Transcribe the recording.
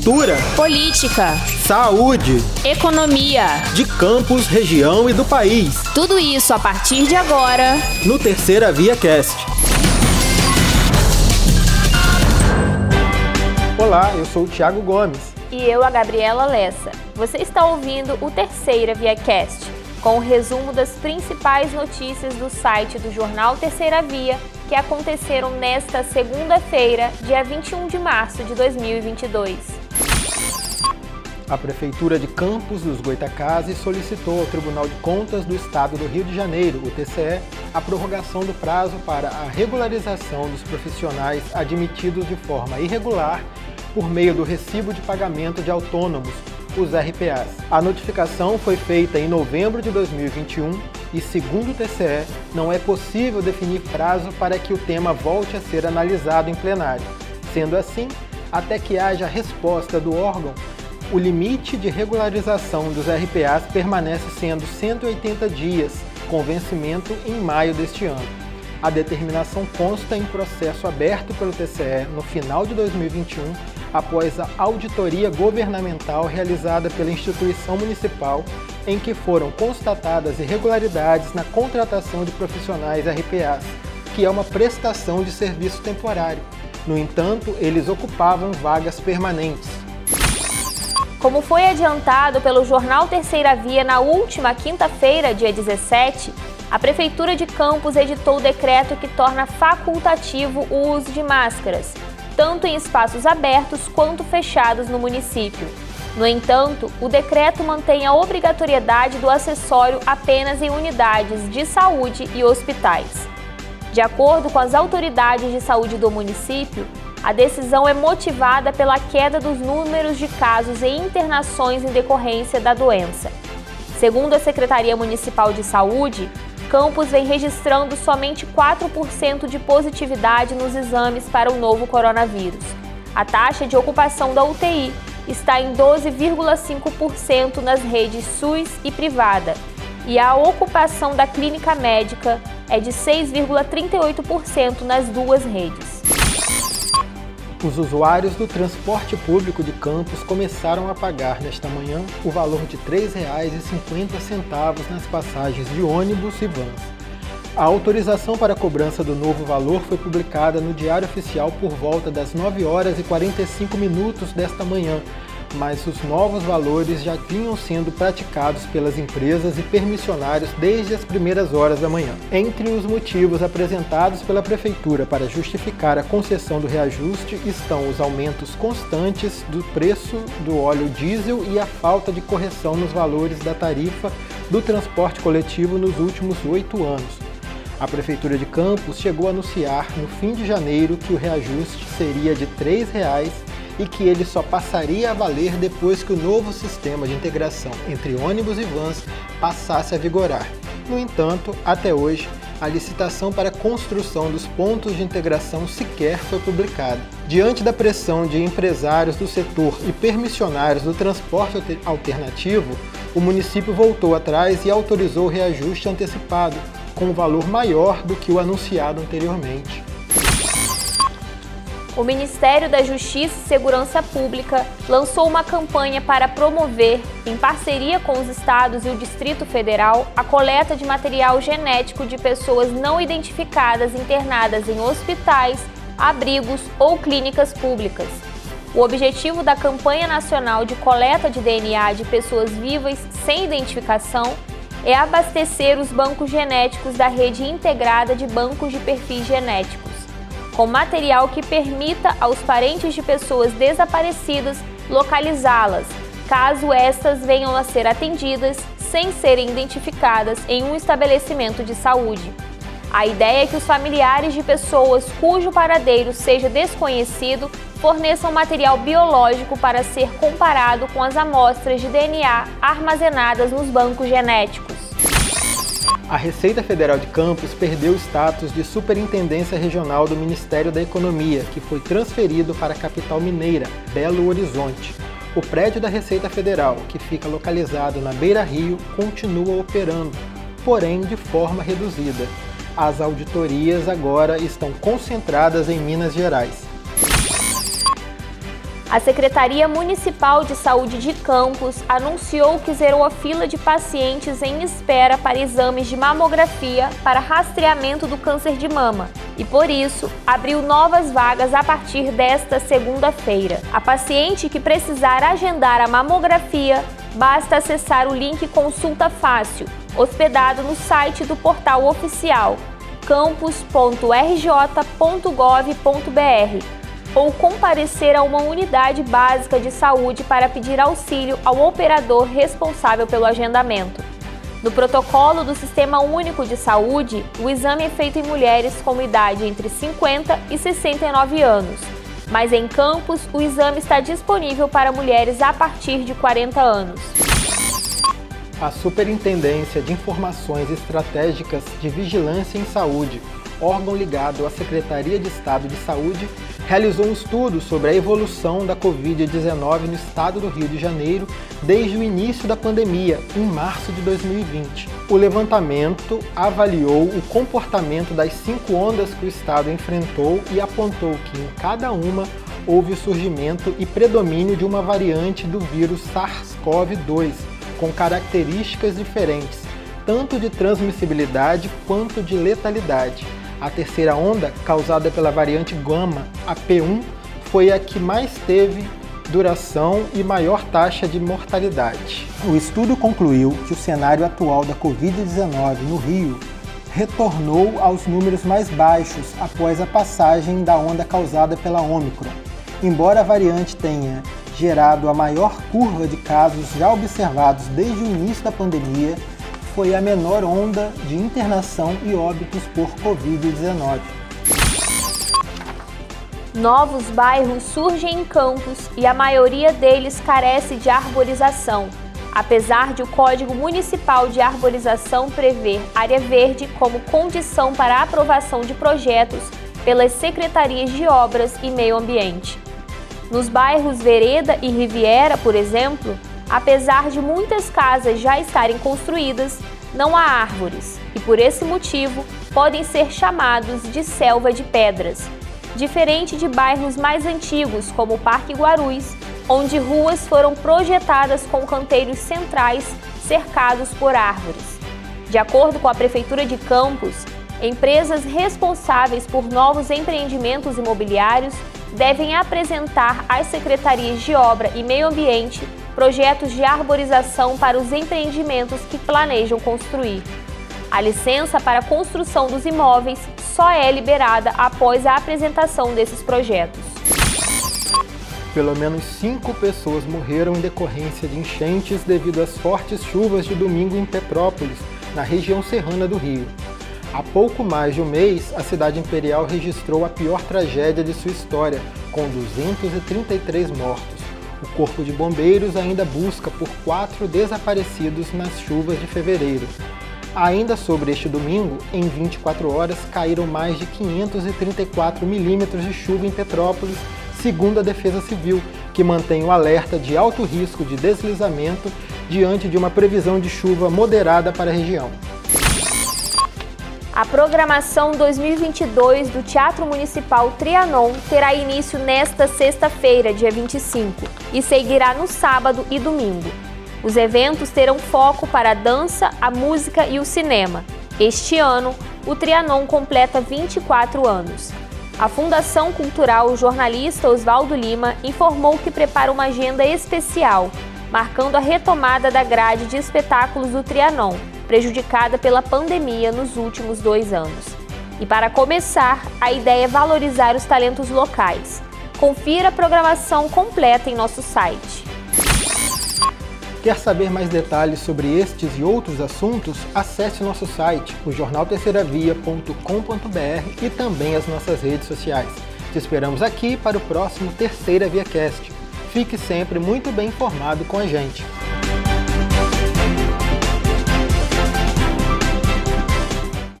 cultura, política, saúde, economia, de campos, região e do país. Tudo isso a partir de agora no Terceira Via Cast. Olá, eu sou o Thiago Gomes. E eu, a Gabriela Lessa. Você está ouvindo o Terceira Via Cast, com o resumo das principais notícias do site do jornal Terceira Via que aconteceram nesta segunda-feira, dia 21 de março de 2022. A Prefeitura de Campos dos Goitacazes solicitou ao Tribunal de Contas do Estado do Rio de Janeiro, o TCE, a prorrogação do prazo para a regularização dos profissionais admitidos de forma irregular por meio do recibo de pagamento de autônomos, os RPAs. A notificação foi feita em novembro de 2021 e, segundo o TCE, não é possível definir prazo para que o tema volte a ser analisado em plenário. Sendo assim, até que haja resposta do órgão, o limite de regularização dos RPAs permanece sendo 180 dias, com vencimento em maio deste ano. A determinação consta em processo aberto pelo TCE no final de 2021 após a auditoria governamental realizada pela instituição municipal, em que foram constatadas irregularidades na contratação de profissionais RPAs, que é uma prestação de serviço temporário. No entanto, eles ocupavam vagas permanentes. Como foi adiantado pelo jornal Terceira Via na última quinta-feira, dia 17, a Prefeitura de Campos editou o decreto que torna facultativo o uso de máscaras, tanto em espaços abertos quanto fechados no município. No entanto, o decreto mantém a obrigatoriedade do acessório apenas em unidades de saúde e hospitais. De acordo com as autoridades de saúde do município, a decisão é motivada pela queda dos números de casos e internações em decorrência da doença. Segundo a Secretaria Municipal de Saúde, Campos vem registrando somente 4% de positividade nos exames para o novo coronavírus. A taxa de ocupação da UTI está em 12,5% nas redes SUS e privada, e a ocupação da clínica médica é de 6,38% nas duas redes. Os usuários do transporte público de Campos começaram a pagar nesta manhã o valor de R$ 3,50 nas passagens de ônibus e vans. A autorização para a cobrança do novo valor foi publicada no Diário Oficial por volta das 9 horas e 45 minutos desta manhã, mas os novos valores já vinham sendo praticados pelas empresas e permissionários desde as primeiras horas da manhã. Entre os motivos apresentados pela Prefeitura para justificar a concessão do reajuste estão os aumentos constantes do preço do óleo diesel e a falta de correção nos valores da tarifa do transporte coletivo nos últimos oito anos. A Prefeitura de Campos chegou a anunciar no fim de janeiro que o reajuste seria de R$ 3,00 e que ele só passaria a valer depois que o novo sistema de integração entre ônibus e vans passasse a vigorar. No entanto, até hoje, a licitação para a construção dos pontos de integração sequer foi publicada. Diante da pressão de empresários do setor e permissionários do transporte alternativo, o município voltou atrás e autorizou o reajuste antecipado, com um valor maior do que o anunciado anteriormente o Ministério da Justiça e Segurança Pública lançou uma campanha para promover, em parceria com os estados e o Distrito Federal, a coleta de material genético de pessoas não identificadas internadas em hospitais, abrigos ou clínicas públicas. O objetivo da campanha nacional de coleta de DNA de pessoas vivas sem identificação é abastecer os bancos genéticos da rede integrada de bancos de perfis genéticos com material que permita aos parentes de pessoas desaparecidas localizá-las, caso estas venham a ser atendidas sem serem identificadas em um estabelecimento de saúde. A ideia é que os familiares de pessoas cujo paradeiro seja desconhecido forneçam material biológico para ser comparado com as amostras de DNA armazenadas nos bancos genéticos a Receita Federal de Campos perdeu o status de Superintendência Regional do Ministério da Economia, que foi transferido para a capital mineira, Belo Horizonte. O prédio da Receita Federal, que fica localizado na Beira Rio, continua operando, porém de forma reduzida. As auditorias agora estão concentradas em Minas Gerais. A Secretaria Municipal de Saúde de Campos anunciou que zerou a fila de pacientes em espera para exames de mamografia para rastreamento do câncer de mama e, por isso, abriu novas vagas a partir desta segunda-feira. A paciente que precisar agendar a mamografia, basta acessar o link Consulta Fácil, hospedado no site do portal oficial campus.rj.gov.br ou comparecer a uma unidade básica de saúde para pedir auxílio ao operador responsável pelo agendamento. No protocolo do Sistema Único de Saúde, o exame é feito em mulheres com idade entre 50 e 69 anos, mas em Campos o exame está disponível para mulheres a partir de 40 anos. A Superintendência de Informações Estratégicas de Vigilância em Saúde, órgão ligado à Secretaria de Estado de Saúde, realizou um estudo sobre a evolução da Covid-19 no estado do Rio de Janeiro desde o início da pandemia, em março de 2020. O levantamento avaliou o comportamento das cinco ondas que o estado enfrentou e apontou que em cada uma houve o surgimento e predomínio de uma variante do vírus SARS-CoV-2, com características diferentes, tanto de transmissibilidade quanto de letalidade. A terceira onda, causada pela variante Gama, a P1, foi a que mais teve duração e maior taxa de mortalidade. O estudo concluiu que o cenário atual da Covid-19 no Rio retornou aos números mais baixos após a passagem da onda causada pela Omicron. Embora a variante tenha gerado a maior curva de casos já observados desde o início da pandemia, foi a menor onda de internação e óbitos por Covid-19. Novos bairros surgem em campos e a maioria deles carece de arborização, apesar de o Código Municipal de Arborização prever área verde como condição para a aprovação de projetos pelas secretarias de Obras e Meio Ambiente. Nos bairros Vereda e Riviera, por exemplo, Apesar de muitas casas já estarem construídas, não há árvores e, por esse motivo, podem ser chamados de selva de pedras, diferente de bairros mais antigos, como o Parque Guarulhos, onde ruas foram projetadas com canteiros centrais cercados por árvores. De acordo com a Prefeitura de Campos, empresas responsáveis por novos empreendimentos imobiliários devem apresentar às secretarias de obra e meio ambiente projetos de arborização para os empreendimentos que planejam construir. A licença para a construção dos imóveis só é liberada após a apresentação desses projetos. Pelo menos cinco pessoas morreram em decorrência de enchentes devido às fortes chuvas de domingo em Petrópolis, na região serrana do Rio. Há pouco mais de um mês, a cidade imperial registrou a pior tragédia de sua história, com 233 mortos. O Corpo de Bombeiros ainda busca por quatro desaparecidos nas chuvas de fevereiro. Ainda sobre este domingo, em 24 horas, caíram mais de 534 milímetros de chuva em Petrópolis, segundo a Defesa Civil, que mantém o alerta de alto risco de deslizamento diante de uma previsão de chuva moderada para a região. A programação 2022 do Teatro Municipal Trianon terá início nesta sexta-feira, dia 25, e seguirá no sábado e domingo. Os eventos terão foco para a dança, a música e o cinema. Este ano, o Trianon completa 24 anos. A Fundação Cultural Jornalista Oswaldo Lima informou que prepara uma agenda especial, marcando a retomada da grade de espetáculos do Trianon prejudicada pela pandemia nos últimos dois anos. E para começar, a ideia é valorizar os talentos locais. Confira a programação completa em nosso site. Quer saber mais detalhes sobre estes e outros assuntos? Acesse nosso site, o jornalterceiravia.com.br e também as nossas redes sociais. Te esperamos aqui para o próximo Terceira Via Cast. Fique sempre muito bem informado com a gente.